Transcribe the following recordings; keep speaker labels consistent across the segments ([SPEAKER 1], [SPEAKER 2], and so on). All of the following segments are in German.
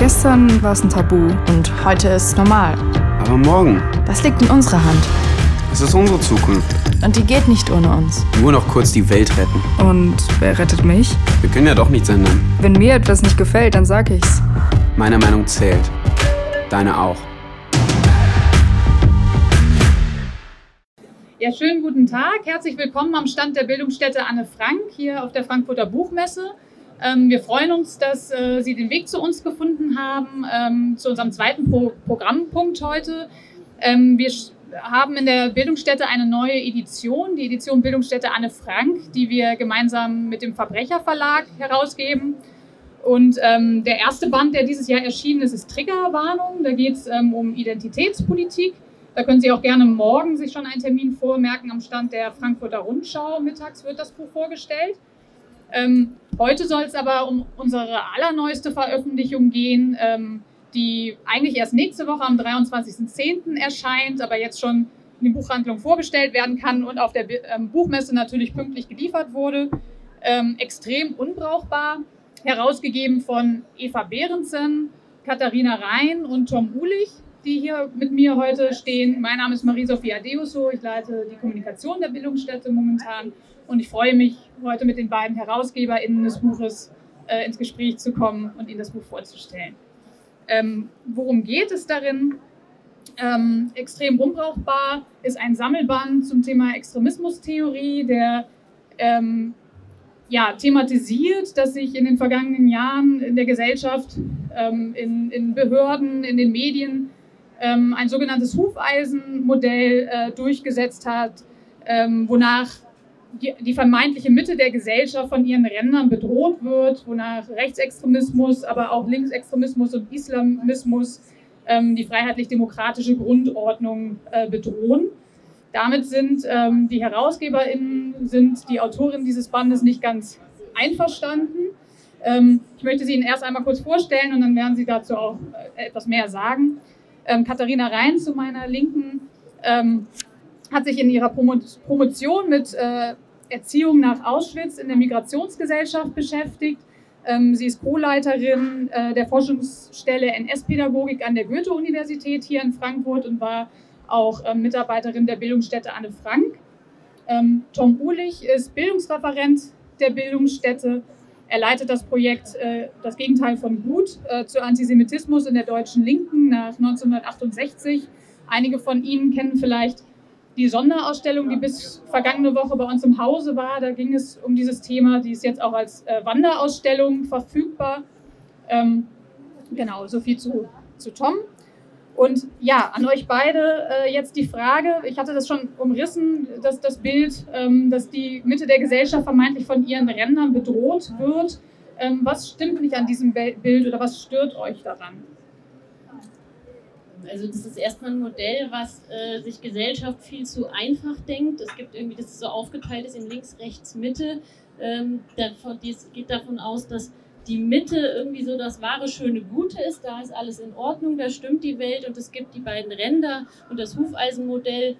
[SPEAKER 1] Gestern war es ein Tabu und heute ist es normal.
[SPEAKER 2] Aber morgen,
[SPEAKER 1] Das liegt in unserer Hand.
[SPEAKER 2] es ist unsere Zukunft.
[SPEAKER 1] Und die geht nicht ohne uns.
[SPEAKER 2] Nur noch kurz die Welt retten.
[SPEAKER 1] Und wer rettet mich?
[SPEAKER 2] Wir können ja doch nichts ändern.
[SPEAKER 1] Wenn mir etwas nicht gefällt, dann sag ich's.
[SPEAKER 2] Meine Meinung zählt. Deine auch.
[SPEAKER 3] Ja, schönen guten Tag. Herzlich willkommen am Stand der Bildungsstätte Anne Frank hier auf der Frankfurter Buchmesse. Ähm, wir freuen uns, dass äh, Sie den Weg zu uns gefunden haben, ähm, zu unserem zweiten Pro Programmpunkt heute. Ähm, wir haben in der Bildungsstätte eine neue Edition, die Edition Bildungsstätte Anne Frank, die wir gemeinsam mit dem Verbrecherverlag herausgeben. Und ähm, der erste Band, der dieses Jahr erschienen ist, ist Triggerwarnung. Da geht es ähm, um Identitätspolitik. Da können Sie auch gerne morgen sich schon einen Termin vormerken am Stand der Frankfurter Rundschau. Mittags wird das Buch vorgestellt. Ähm, heute soll es aber um unsere allerneueste Veröffentlichung gehen, ähm, die eigentlich erst nächste Woche am 23.10. erscheint, aber jetzt schon in die Buchhandlung vorgestellt werden kann und auf der ähm, Buchmesse natürlich pünktlich geliefert wurde. Ähm, extrem unbrauchbar, herausgegeben von Eva Behrensen, Katharina Rhein und Tom Ulich, die hier mit mir heute stehen. Mein Name ist Marie-Sophie Adeuso, ich leite die Kommunikation der Bildungsstätte momentan und ich freue mich, heute mit den beiden HerausgeberInnen des Buches äh, ins Gespräch zu kommen und Ihnen das Buch vorzustellen. Ähm, worum geht es darin? Ähm, extrem unbrauchbar ist ein Sammelband zum Thema Extremismustheorie, der ähm, ja, thematisiert, dass sich in den vergangenen Jahren in der Gesellschaft, ähm, in, in Behörden, in den Medien ähm, ein sogenanntes Hufeisenmodell äh, durchgesetzt hat, ähm, wonach die, die vermeintliche Mitte der Gesellschaft von ihren Rändern bedroht wird, wonach Rechtsextremismus, aber auch Linksextremismus und Islamismus ähm, die freiheitlich-demokratische Grundordnung äh, bedrohen. Damit sind ähm, die HerausgeberInnen, sind die Autorinnen dieses Bandes nicht ganz einverstanden. Ähm, ich möchte sie Ihnen erst einmal kurz vorstellen und dann werden Sie dazu auch äh, etwas mehr sagen. Ähm, Katharina Rhein zu meiner Linken ähm, hat sich in ihrer Promo Promotion mit äh, Erziehung nach Auschwitz in der Migrationsgesellschaft beschäftigt. Ähm, sie ist Co-Leiterin äh, der Forschungsstelle NS-Pädagogik an der Goethe-Universität hier in Frankfurt und war auch ähm, Mitarbeiterin der Bildungsstätte Anne Frank. Ähm, Tom Uhlich ist Bildungsreferent der Bildungsstätte. Er leitet das Projekt äh, Das Gegenteil von Gut äh, zu Antisemitismus in der deutschen Linken nach 1968. Einige von Ihnen kennen vielleicht die Sonderausstellung, die bis vergangene Woche bei uns im Hause war. Da ging es um dieses Thema. Die ist jetzt auch als äh, Wanderausstellung verfügbar. Ähm, genau, so viel zu, zu Tom. Und ja, an euch beide äh, jetzt die Frage, ich hatte das schon umrissen, dass das Bild, ähm, dass die Mitte der Gesellschaft vermeintlich von ihren Rändern bedroht wird. Ähm, was stimmt nicht an diesem Bild oder was stört euch daran?
[SPEAKER 4] Also das ist erstmal ein Modell, was äh, sich Gesellschaft viel zu einfach denkt. Es gibt irgendwie, dass es so aufgeteilt ist in links, rechts, Mitte. Ähm, davon, dies geht davon aus, dass die Mitte irgendwie so das wahre, schöne Gute ist. Da ist alles in Ordnung, da stimmt die Welt und es gibt die beiden Ränder und das Hufeisenmodell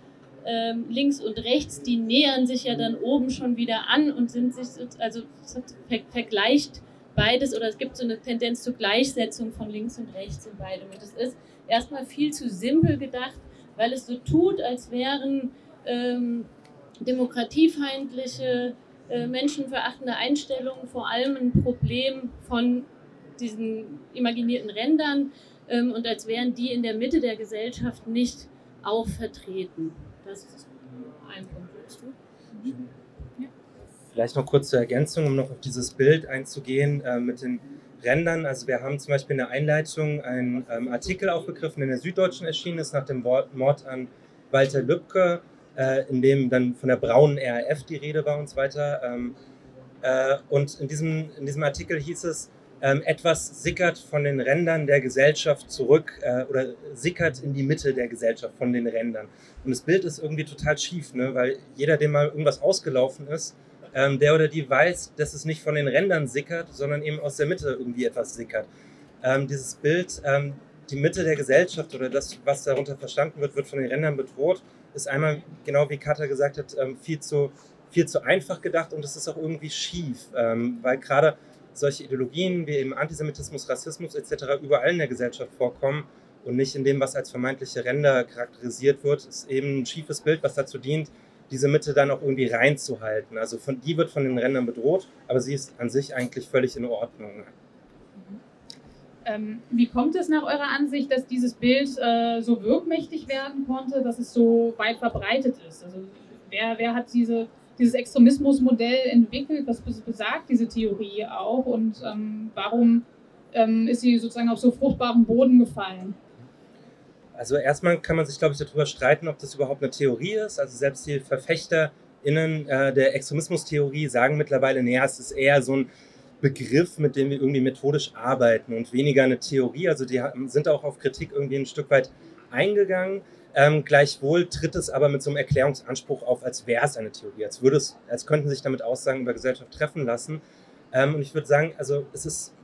[SPEAKER 4] ähm, links und rechts, die nähern sich ja dann oben schon wieder an und sind sich, so- also vergleicht beides oder es gibt so eine Tendenz zur Gleichsetzung von links und rechts in beidem. Und das ist erstmal viel zu simpel gedacht, weil es so tut, als wären ähm, demokratiefeindliche, äh, menschenverachtende Einstellungen vor allem ein Problem von diesen imaginierten Rändern ähm, und als wären die in der Mitte der Gesellschaft nicht auch vertreten. Das ist ein Punkt. Willst du?
[SPEAKER 5] Vielleicht noch kurz zur Ergänzung, um noch auf dieses Bild einzugehen äh, mit den Rändern. Also wir haben zum Beispiel in der Einleitung einen ähm, Artikel aufgegriffen, in der Süddeutschen erschienen ist, nach dem Mord an Walter Lübcke, äh, in dem dann von der braunen RAF die Rede war und so weiter. Ähm, äh, und in diesem, in diesem Artikel hieß es, ähm, etwas sickert von den Rändern der Gesellschaft zurück äh, oder sickert in die Mitte der Gesellschaft von den Rändern. Und das Bild ist irgendwie total schief, ne? weil jeder, dem mal irgendwas ausgelaufen ist, ähm, der oder die weiß, dass es nicht von den Rändern sickert, sondern eben aus der Mitte irgendwie etwas sickert. Ähm, dieses Bild, ähm, die Mitte der Gesellschaft oder das, was darunter verstanden wird, wird von den Rändern bedroht, ist einmal, genau wie Katha gesagt hat, ähm, viel, zu, viel zu einfach gedacht und es ist auch irgendwie schief, ähm, weil gerade solche Ideologien wie eben Antisemitismus, Rassismus etc. überall in der Gesellschaft vorkommen und nicht in dem, was als vermeintliche Ränder charakterisiert wird, ist eben ein schiefes Bild, was dazu dient, diese Mitte dann auch irgendwie reinzuhalten. Also von, die wird von den Rändern bedroht, aber sie ist an sich eigentlich völlig in Ordnung.
[SPEAKER 3] Ähm, wie kommt es nach eurer Ansicht, dass dieses Bild äh, so wirkmächtig werden konnte, dass es so weit verbreitet ist? Also wer, wer hat diese, dieses Extremismusmodell entwickelt? Was besagt diese Theorie auch? Und ähm, warum ähm, ist sie sozusagen auf so fruchtbaren Boden gefallen?
[SPEAKER 5] Also erstmal kann man sich, glaube ich, darüber streiten, ob das überhaupt eine Theorie ist. Also selbst die VerfechterInnen äh, der Extremismustheorie sagen mittlerweile, naja, es ist eher so ein Begriff, mit dem wir irgendwie methodisch arbeiten und weniger eine Theorie. Also die sind auch auf Kritik irgendwie ein Stück weit eingegangen. Ähm, gleichwohl tritt es aber mit so einem Erklärungsanspruch auf, als wäre es eine Theorie, als würde es, als könnten sich damit Aussagen über Gesellschaft treffen lassen. Ähm, und ich würde sagen, also es ist,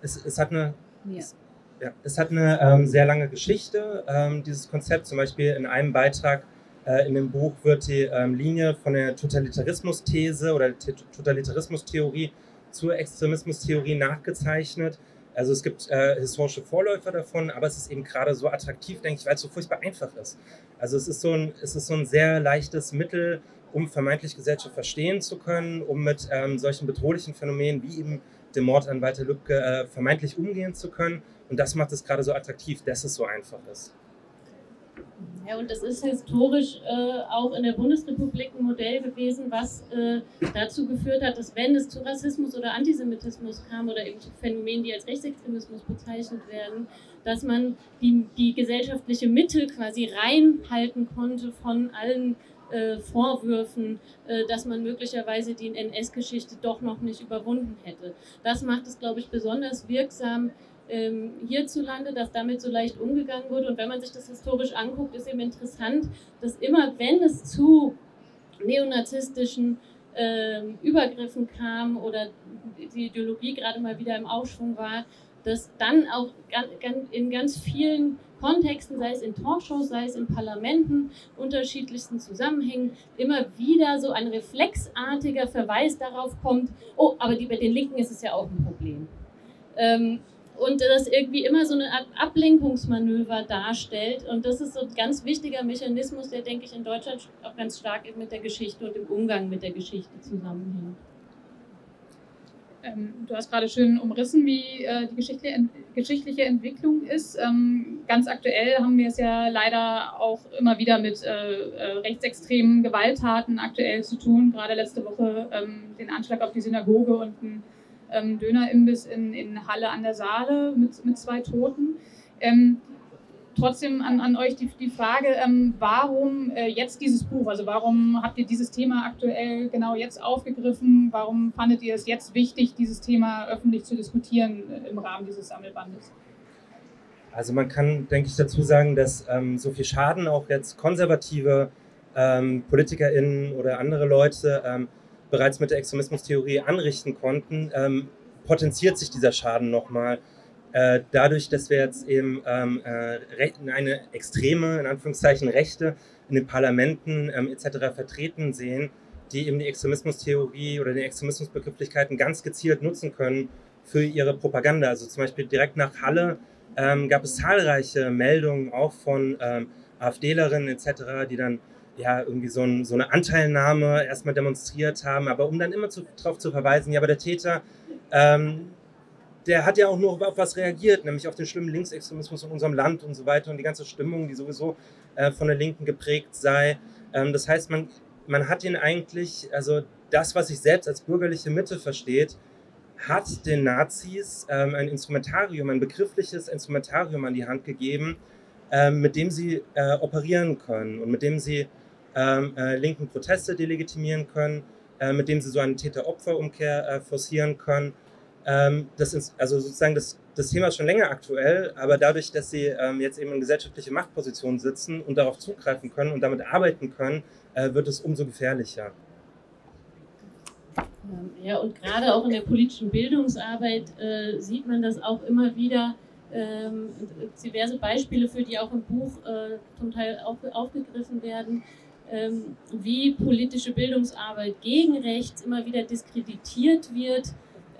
[SPEAKER 5] es, es hat eine, ja. Es, ja, es hat eine ähm, sehr lange Geschichte, ähm, dieses Konzept. Zum Beispiel in einem Beitrag äh, in dem Buch wird die ähm, Linie von der Totalitarismus-These oder der Totalitarismus-Theorie zur Extremismustheorie nachgezeichnet. Also es gibt äh, historische Vorläufer davon, aber es ist eben gerade so attraktiv, denke ich, weil es so furchtbar einfach ist. Also es ist so ein, es ist so ein sehr leichtes Mittel, um vermeintlich Gesellschaft verstehen zu können, um mit ähm, solchen bedrohlichen Phänomenen wie eben dem Mord an Walter Lübcke äh, vermeintlich umgehen zu können. Und das macht es gerade so attraktiv, dass es so einfach ist.
[SPEAKER 4] Ja, und das ist historisch äh, auch in der Bundesrepublik ein Modell gewesen, was äh, dazu geführt hat, dass wenn es zu Rassismus oder Antisemitismus kam oder eben zu Phänomenen, die als Rechtsextremismus bezeichnet werden, dass man die, die gesellschaftliche Mitte quasi reinhalten konnte von allen äh, Vorwürfen, äh, dass man möglicherweise die NS-Geschichte doch noch nicht überwunden hätte. Das macht es, glaube ich, besonders wirksam ähm, hierzulande, dass damit so leicht umgegangen wurde. Und wenn man sich das historisch anguckt, ist eben interessant, dass immer, wenn es zu neonazistischen äh, Übergriffen kam oder die Ideologie gerade mal wieder im Aufschwung war, dass dann auch in ganz vielen Kontexten, sei es in Talkshows, sei es in Parlamenten, unterschiedlichsten Zusammenhängen, immer wieder so ein reflexartiger Verweis darauf kommt, oh, aber bei den Linken ist es ja auch ein Problem. Ähm, und das irgendwie immer so eine Art Ablenkungsmanöver darstellt. Und das ist so ein ganz wichtiger Mechanismus, der, denke ich, in Deutschland auch ganz stark mit der Geschichte und dem Umgang mit der Geschichte zusammenhängt.
[SPEAKER 3] Ähm, du hast gerade schön umrissen, wie äh, die geschichtliche, ent geschichtliche Entwicklung ist. Ähm, ganz aktuell haben wir es ja leider auch immer wieder mit äh, äh, rechtsextremen Gewalttaten aktuell zu tun. Gerade letzte Woche ähm, den Anschlag auf die Synagoge und ein ähm, Dönerimbiss in, in Halle an der Saale mit, mit zwei Toten. Ähm, trotzdem an, an euch die, die Frage, ähm, warum äh, jetzt dieses Buch? Also warum habt ihr dieses Thema aktuell genau jetzt aufgegriffen? Warum fandet ihr es jetzt wichtig, dieses Thema öffentlich zu diskutieren äh, im Rahmen dieses Sammelbandes?
[SPEAKER 5] Also man kann, denke ich, dazu sagen, dass ähm, so viel Schaden auch jetzt konservative ähm, PolitikerInnen oder andere Leute ähm, bereits mit der Extremismustheorie anrichten konnten, ähm, potenziert sich dieser Schaden nochmal. Äh, dadurch, dass wir jetzt eben ähm, äh, eine extreme, in Anführungszeichen, Rechte in den Parlamenten ähm, etc. vertreten sehen, die eben die Extremismustheorie oder die Extremismusbegrifflichkeiten ganz gezielt nutzen können für ihre Propaganda. Also zum Beispiel direkt nach Halle ähm, gab es zahlreiche Meldungen auch von ähm, AfDlerinnen etc., die dann ja, irgendwie so, ein, so, eine Anteilnahme erstmal demonstriert haben, aber um dann immer darauf zu verweisen, ja, aber der Täter, ähm, der hat ja auch nur auf was reagiert, nämlich auf den schlimmen Linksextremismus in unserem Land und so weiter und die ganze Stimmung, die sowieso äh, von der Linken geprägt sei. Ähm, das heißt, man, man hat ihn eigentlich, also das, was sich selbst als bürgerliche Mitte versteht, hat den Nazis ähm, ein Instrumentarium, ein begriffliches Instrumentarium an die Hand gegeben, ähm, mit dem sie äh, operieren können und mit dem sie ähm, äh, linken Proteste delegitimieren können, äh, mit dem sie so eine Täter-Opfer-Umkehr äh, forcieren können. Ähm, das ist also sozusagen das, das Thema ist schon länger aktuell, aber dadurch, dass sie ähm, jetzt eben in gesellschaftliche Machtpositionen sitzen und darauf zugreifen können und damit arbeiten können, äh, wird es umso gefährlicher.
[SPEAKER 4] Ähm, ja, und gerade auch in der politischen Bildungsarbeit äh, sieht man das auch immer wieder. Ähm, diverse Beispiele, für die auch im Buch äh, zum Teil auf, aufgegriffen werden, wie politische Bildungsarbeit gegen rechts immer wieder diskreditiert wird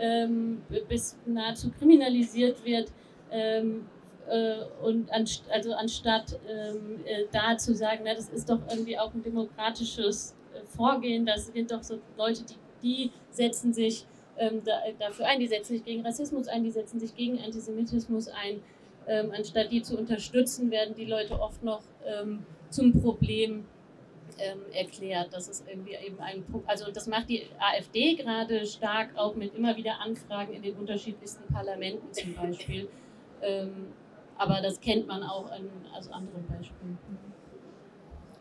[SPEAKER 4] ähm, bis nahezu kriminalisiert wird. Ähm, äh, und also anstatt ähm, äh, da zu sagen, na, das ist doch irgendwie auch ein demokratisches äh, Vorgehen, das sind doch so Leute, die, die setzen sich ähm, da, dafür ein, die setzen sich gegen Rassismus ein, die setzen sich gegen Antisemitismus ein. Ähm, anstatt die zu unterstützen, werden die Leute oft noch ähm, zum Problem ähm, erklärt. Das ist irgendwie eben ein Punkt. Also das macht die AfD gerade stark, auch mit immer wieder Anfragen in den unterschiedlichsten Parlamenten zum Beispiel. Ähm, aber das kennt man auch an also anderen Beispielen.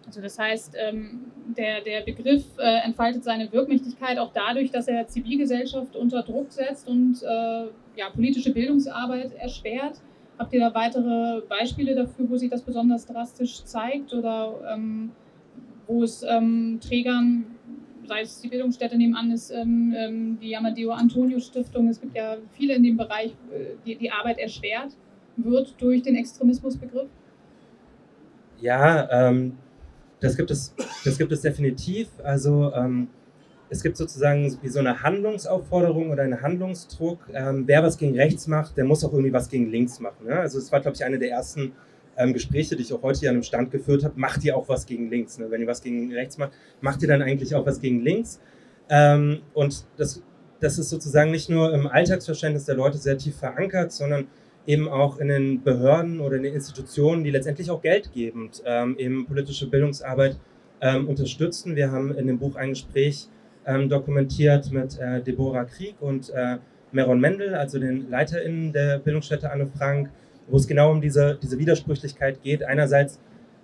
[SPEAKER 3] Also das heißt, ähm, der, der Begriff äh, entfaltet seine Wirkmächtigkeit auch dadurch, dass er Zivilgesellschaft unter Druck setzt und äh, ja, politische Bildungsarbeit erschwert. Habt ihr da weitere Beispiele dafür, wo sich das besonders drastisch zeigt oder ähm, wo es ähm, Trägern, sei es die Bildungsstätte nebenan ist, ähm, ähm, die Amadeo Antonio Stiftung, es gibt ja viele in dem Bereich, äh, die die Arbeit erschwert wird durch den Extremismusbegriff?
[SPEAKER 5] Ja, ähm, das, gibt es, das gibt es definitiv. Also ähm, es gibt sozusagen wie so eine Handlungsaufforderung oder einen Handlungsdruck. Ähm, wer was gegen rechts macht, der muss auch irgendwie was gegen links machen. Ne? Also es war, glaube ich, eine der ersten ähm, Gespräche, die ich auch heute hier an einem Stand geführt habe. Macht ihr auch was gegen links? Ne? Wenn ihr was gegen rechts macht, macht ihr dann eigentlich auch was gegen links? Ähm, und das, das ist sozusagen nicht nur im Alltagsverständnis der Leute sehr tief verankert, sondern eben auch in den Behörden oder in den Institutionen, die letztendlich auch geldgebend ähm, eben politische Bildungsarbeit ähm, unterstützen. Wir haben in dem Buch ein Gespräch ähm, dokumentiert mit äh, Deborah Krieg und äh, Meron Mendel, also den LeiterInnen der Bildungsstätte Anne Frank, wo es genau um diese, diese Widersprüchlichkeit geht. Einerseits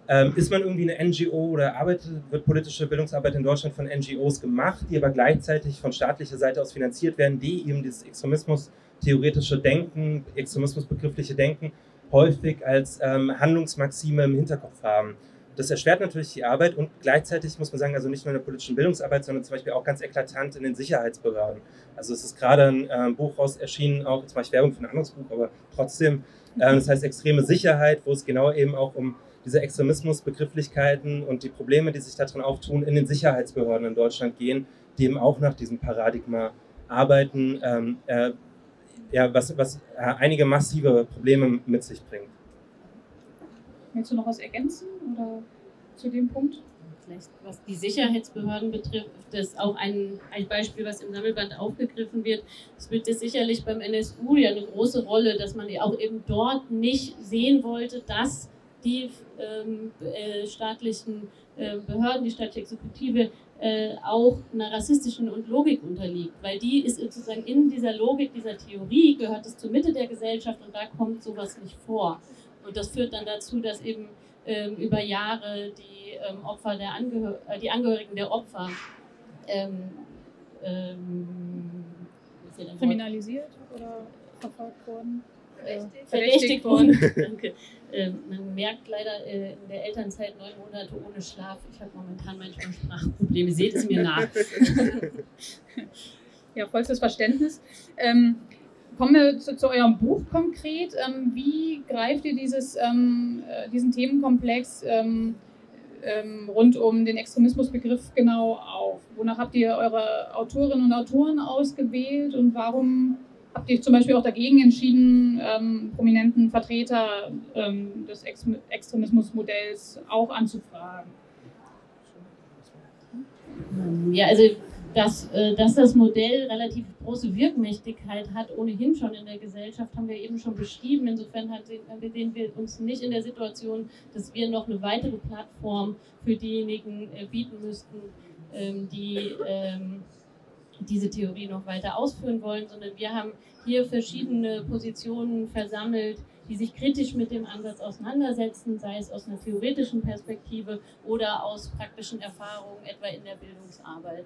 [SPEAKER 5] ähm, ist man irgendwie eine NGO oder arbeitet, wird politische Bildungsarbeit in Deutschland von NGOs gemacht, die aber gleichzeitig von staatlicher Seite aus finanziert werden, die eben dieses Extremismus theoretische Denken, extremismusbegriffliche Denken häufig als ähm, Handlungsmaxime im Hinterkopf haben. Das erschwert natürlich die Arbeit und gleichzeitig muss man sagen, also nicht nur in der politischen Bildungsarbeit, sondern zum Beispiel auch ganz eklatant in den Sicherheitsbehörden. Also es ist gerade ein äh, Buch raus erschienen, auch mache ich Werbung für ein anderes Buch, aber trotzdem, äh, das heißt extreme Sicherheit, wo es genau eben auch um diese Extremismusbegrifflichkeiten und die Probleme, die sich darin auftun, in den Sicherheitsbehörden in Deutschland gehen, die eben auch nach diesem Paradigma arbeiten, ähm, äh, ja, was, was äh, einige massive Probleme mit sich bringt.
[SPEAKER 3] Willst du noch was ergänzen oder zu dem Punkt?
[SPEAKER 4] Vielleicht, was die Sicherheitsbehörden betrifft, das ist auch ein, ein Beispiel, was im Sammelband aufgegriffen wird. Es spielt sicherlich beim NSU ja eine große Rolle, dass man auch eben dort nicht sehen wollte, dass die ähm, äh, staatlichen äh, Behörden, die staatliche Exekutive äh, auch einer rassistischen und Logik unterliegt, weil die ist sozusagen in dieser Logik, dieser Theorie gehört es zur Mitte der Gesellschaft und da kommt sowas nicht vor. Und das führt dann dazu, dass eben ähm, über Jahre die ähm, Opfer der Angehör äh, die Angehörigen der Opfer ähm,
[SPEAKER 3] ähm kriminalisiert oder verfolgt wurden?
[SPEAKER 4] Verdächtigt, verdächtigt worden. Danke. Ähm, man merkt leider äh, in der Elternzeit neun Monate ohne Schlaf. Ich habe momentan manchmal Sprachprobleme. Seht es mir nach.
[SPEAKER 3] ja, vollstes Verständnis. Ähm, kommen wir zu, zu, eurem Buch konkret. Ähm, wie greift ihr dieses, ähm, äh, diesen Themenkomplex ähm, ähm, rund um den Extremismusbegriff genau auf? Wonach habt ihr eure Autorinnen und Autoren ausgewählt und warum habt ihr zum Beispiel auch dagegen entschieden, ähm, prominenten Vertreter ähm, des Ex Extremismusmodells auch anzufragen?
[SPEAKER 4] Ja, also dass, äh, dass das Modell relativ große Wirkmächtigkeit hat, ohnehin schon in der Gesellschaft, haben wir eben schon beschrieben. Insofern hat, sehen wir uns nicht in der Situation, dass wir noch eine weitere Plattform für diejenigen äh, bieten müssten, ähm, die ähm, diese Theorie noch weiter ausführen wollen, sondern wir haben hier verschiedene Positionen versammelt, die sich kritisch mit dem Ansatz auseinandersetzen, sei es aus einer theoretischen Perspektive oder aus praktischen Erfahrungen, etwa in der Bildungsarbeit.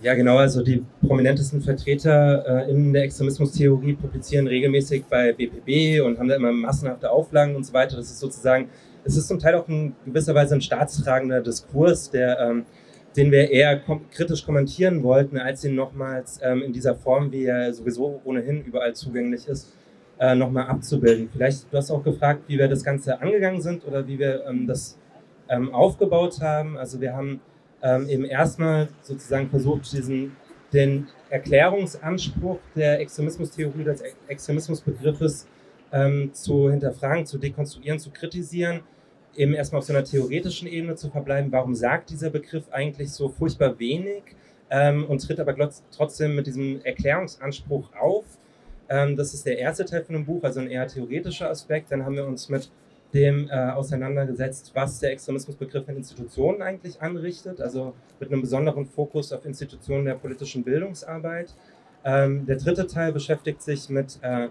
[SPEAKER 5] Ja, genau. Also die prominentesten Vertreter äh, in der Extremismustheorie publizieren regelmäßig bei BPB und haben da immer massenhafte Auflagen und so weiter. Das ist sozusagen es ist zum Teil auch in gewisser Weise ein staatstragender Diskurs, der, ähm, den wir eher kom kritisch kommentieren wollten, als ihn nochmals ähm, in dieser Form, wie er sowieso ohnehin überall zugänglich ist, äh, nochmal abzubilden. Vielleicht, du hast auch gefragt, wie wir das Ganze angegangen sind oder wie wir ähm, das ähm, aufgebaut haben. Also wir haben ähm, eben erstmal sozusagen versucht, diesen, den Erklärungsanspruch der Extremismustheorie, des Extremismusbegriffes ähm, zu hinterfragen, zu dekonstruieren, zu kritisieren, eben erstmal auf so einer theoretischen Ebene zu verbleiben. Warum sagt dieser Begriff eigentlich so furchtbar wenig ähm, und tritt aber trotzdem mit diesem Erklärungsanspruch auf? Ähm, das ist der erste Teil von dem Buch, also ein eher theoretischer Aspekt. Dann haben wir uns mit dem äh, auseinandergesetzt, was der Extremismusbegriff in Institutionen eigentlich anrichtet, also mit einem besonderen Fokus auf Institutionen der politischen Bildungsarbeit. Ähm, der dritte Teil beschäftigt sich mit äh,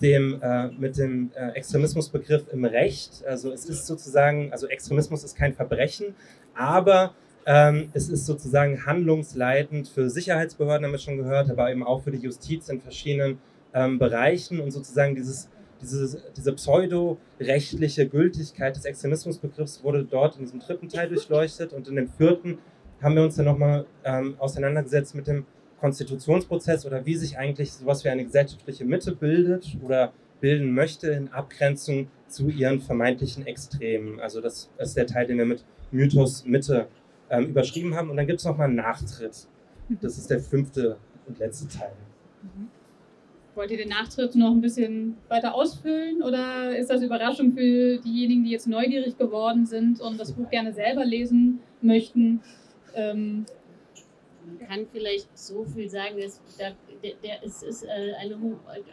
[SPEAKER 5] dem, äh, mit dem äh, Extremismusbegriff im Recht. Also es ist sozusagen, also Extremismus ist kein Verbrechen, aber ähm, es ist sozusagen handlungsleitend für Sicherheitsbehörden, haben wir schon gehört, aber eben auch für die Justiz in verschiedenen ähm, Bereichen und sozusagen dieses, diese, diese pseudo-rechtliche Gültigkeit des Extremismusbegriffs wurde dort in diesem dritten Teil durchleuchtet und in dem vierten haben wir uns dann nochmal ähm, auseinandergesetzt mit dem Konstitutionsprozess oder wie sich eigentlich sowas wie eine gesellschaftliche Mitte bildet oder bilden möchte in Abgrenzung zu ihren vermeintlichen Extremen. Also das ist der Teil, den wir mit Mythos Mitte ähm, überschrieben haben. Und dann gibt es nochmal einen Nachtritt. Das ist der fünfte und letzte Teil.
[SPEAKER 3] Mhm. Wollt ihr den Nachtritt noch ein bisschen weiter ausfüllen oder ist das Überraschung für diejenigen, die jetzt neugierig geworden sind und das Buch gerne selber lesen möchten? Ähm,
[SPEAKER 4] kann vielleicht so viel sagen, dass der, der, es ist äh, eine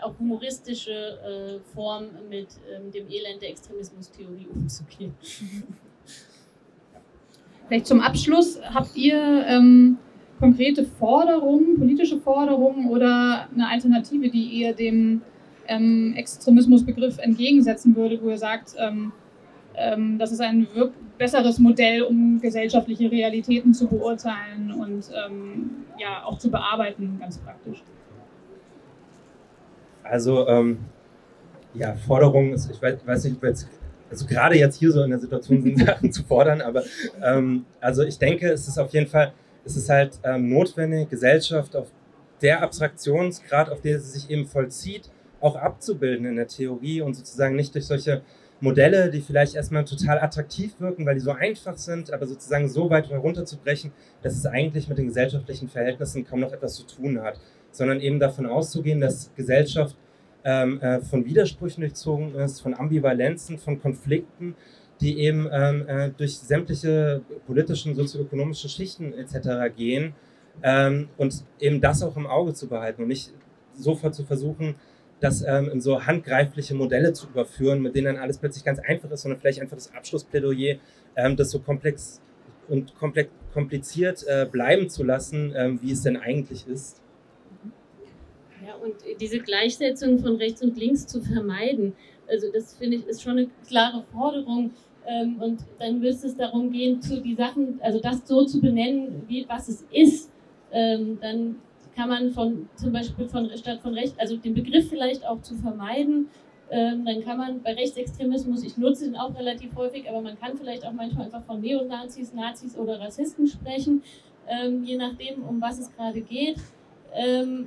[SPEAKER 4] auch humoristische äh, Form, mit ähm, dem Elend der Extremismustheorie umzugehen.
[SPEAKER 3] Vielleicht zum Abschluss, habt ihr ähm, konkrete Forderungen, politische Forderungen oder eine Alternative, die ihr dem ähm, Extremismusbegriff entgegensetzen würde, wo ihr sagt, ähm, ähm, das ist ein besseres Modell, um gesellschaftliche Realitäten zu beurteilen und ähm, ja auch zu bearbeiten, ganz praktisch.
[SPEAKER 5] Also ähm, ja, Forderungen, ich weiß, weiß nicht, jetzt, also gerade jetzt hier so in der Situation sind, Sachen zu fordern, aber ähm, also ich denke, es ist auf jeden Fall, es ist halt ähm, notwendig, Gesellschaft auf der Abstraktionsgrad, auf der sie sich eben vollzieht, auch abzubilden in der Theorie und sozusagen nicht durch solche Modelle, die vielleicht erstmal total attraktiv wirken, weil die so einfach sind, aber sozusagen so weit herunterzubrechen, dass es eigentlich mit den gesellschaftlichen Verhältnissen kaum noch etwas zu tun hat, sondern eben davon auszugehen, dass Gesellschaft ähm, äh, von Widersprüchen durchzogen ist, von Ambivalenzen, von Konflikten, die eben ähm, äh, durch sämtliche politischen, sozioökonomischen Schichten etc. gehen ähm, und eben das auch im Auge zu behalten und nicht sofort zu versuchen, das ähm, in so handgreifliche Modelle zu überführen, mit denen dann alles plötzlich ganz einfach ist, sondern vielleicht einfach das Abschlussplädoyer, ähm, das so komplex und komplex, kompliziert äh, bleiben zu lassen, ähm, wie es denn eigentlich ist.
[SPEAKER 4] Ja, und diese Gleichsetzung von rechts und links zu vermeiden, also das finde ich ist schon eine klare Forderung. Ähm, und dann müsste es darum gehen, zu die Sachen, also das so zu benennen, wie was es ist. Ähm, dann kann man von zum Beispiel von statt von Recht, also den Begriff vielleicht auch zu vermeiden, ähm, dann kann man bei Rechtsextremismus, ich nutze ihn auch relativ häufig, aber man kann vielleicht auch manchmal einfach von Neonazis, Nazis oder Rassisten sprechen, je nachdem, um was es gerade geht.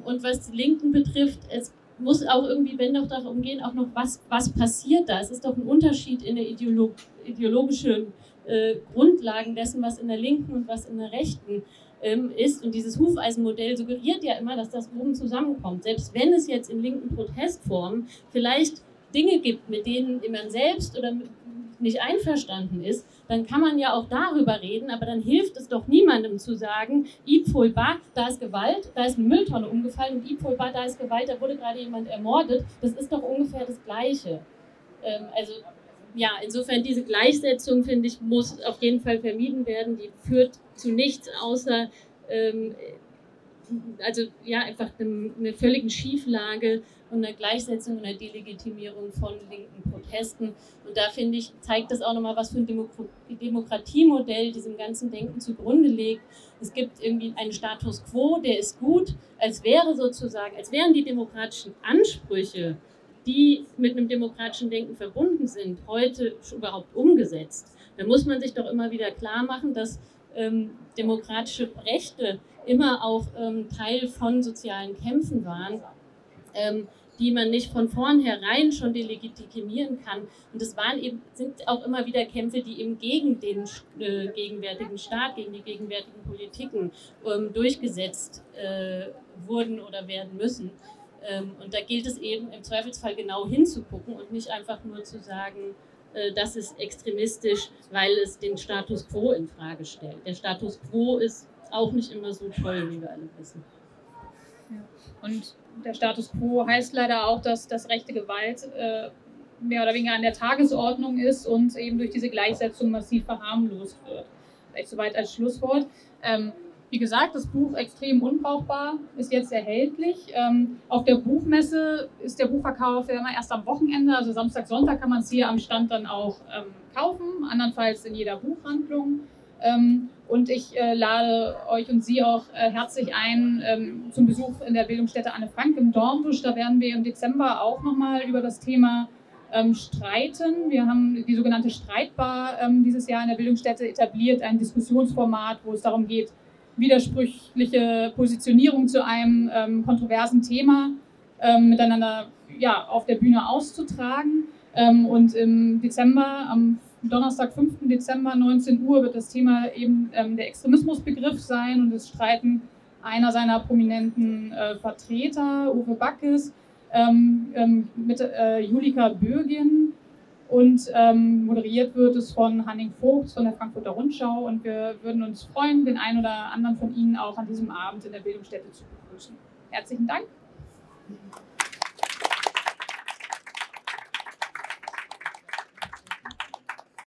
[SPEAKER 4] Und was die Linken betrifft, es muss auch irgendwie, wenn doch darum gehen, auch noch was, was passiert da. Es ist doch ein Unterschied in der Ideolog ideologischen äh, Grundlagen dessen, was in der Linken und was in der Rechten ähm, ist. Und dieses Hufeisenmodell suggeriert ja immer, dass das oben zusammenkommt. Selbst wenn es jetzt in linken Protestformen vielleicht Dinge gibt, mit denen man selbst oder nicht einverstanden ist, dann kann man ja auch darüber reden, aber dann hilft es doch niemandem zu sagen, Ipolba, da ist Gewalt, da ist eine Mülltonne umgefallen und Ipolba, da ist Gewalt, da wurde gerade jemand ermordet. Das ist doch ungefähr das Gleiche. Ähm, also ja, insofern diese Gleichsetzung, finde ich, muss auf jeden Fall vermieden werden. Die führt zu nichts außer, ähm, also ja, einfach einer völligen Schieflage und einer Gleichsetzung und einer Delegitimierung von linken Protesten. Und da finde ich, zeigt das auch nochmal, was für ein Demo Demokratiemodell diesem ganzen Denken zugrunde legt. Es gibt irgendwie einen Status quo, der ist gut, als wäre sozusagen, als wären die demokratischen Ansprüche die mit einem demokratischen Denken verbunden sind, heute überhaupt umgesetzt. Da muss man sich doch immer wieder klar machen, dass ähm, demokratische Rechte immer auch ähm, Teil von sozialen Kämpfen waren, ähm, die man nicht von vornherein schon delegitimieren kann. Und das waren eben, sind auch immer wieder Kämpfe, die eben gegen den äh, gegenwärtigen Staat, gegen die gegenwärtigen Politiken ähm, durchgesetzt äh, wurden oder werden müssen. Ähm, und da gilt es eben im Zweifelsfall genau hinzugucken und nicht einfach nur zu sagen, äh, das ist extremistisch, weil es den Status quo in Frage stellt. Der Status quo ist auch nicht immer so toll, wie wir alle wissen.
[SPEAKER 3] Und der Status quo heißt leider auch, dass das rechte Gewalt äh, mehr oder weniger an der Tagesordnung ist und eben durch diese Gleichsetzung massiv verharmlost wird. Vielleicht soweit als Schlusswort. Ähm, wie gesagt, das Buch extrem unbrauchbar, ist jetzt erhältlich. Ähm, auf der Buchmesse ist der Buchverkauf ja immer erst am Wochenende, also Samstag, Sonntag kann man es hier am Stand dann auch ähm, kaufen, andernfalls in jeder Buchhandlung. Ähm, und ich äh, lade euch und Sie auch äh, herzlich ein ähm, zum Besuch in der Bildungsstätte Anne Frank im Dornbusch. Da werden wir im Dezember auch nochmal über das Thema ähm, streiten. Wir haben die sogenannte Streitbar ähm, dieses Jahr in der Bildungsstätte etabliert, ein Diskussionsformat, wo es darum geht, widersprüchliche Positionierung zu einem ähm, kontroversen Thema ähm, miteinander ja, auf der Bühne auszutragen. und im Dezember, am Donnerstag, 5. Dezember, 19 Uhr, wird das Thema eben ähm, der Extremismusbegriff sein und es streiten einer seiner prominenten äh, Vertreter, Uwe Backes, ähm, ähm, mit äh, Julika Bürgin und ähm, moderiert wird es von Hanning Vogt von der Frankfurter Rundschau und wir würden uns freuen, den einen oder anderen von Ihnen auch an diesem Abend in der Bildungsstätte zu begrüßen. Herzlichen Dank.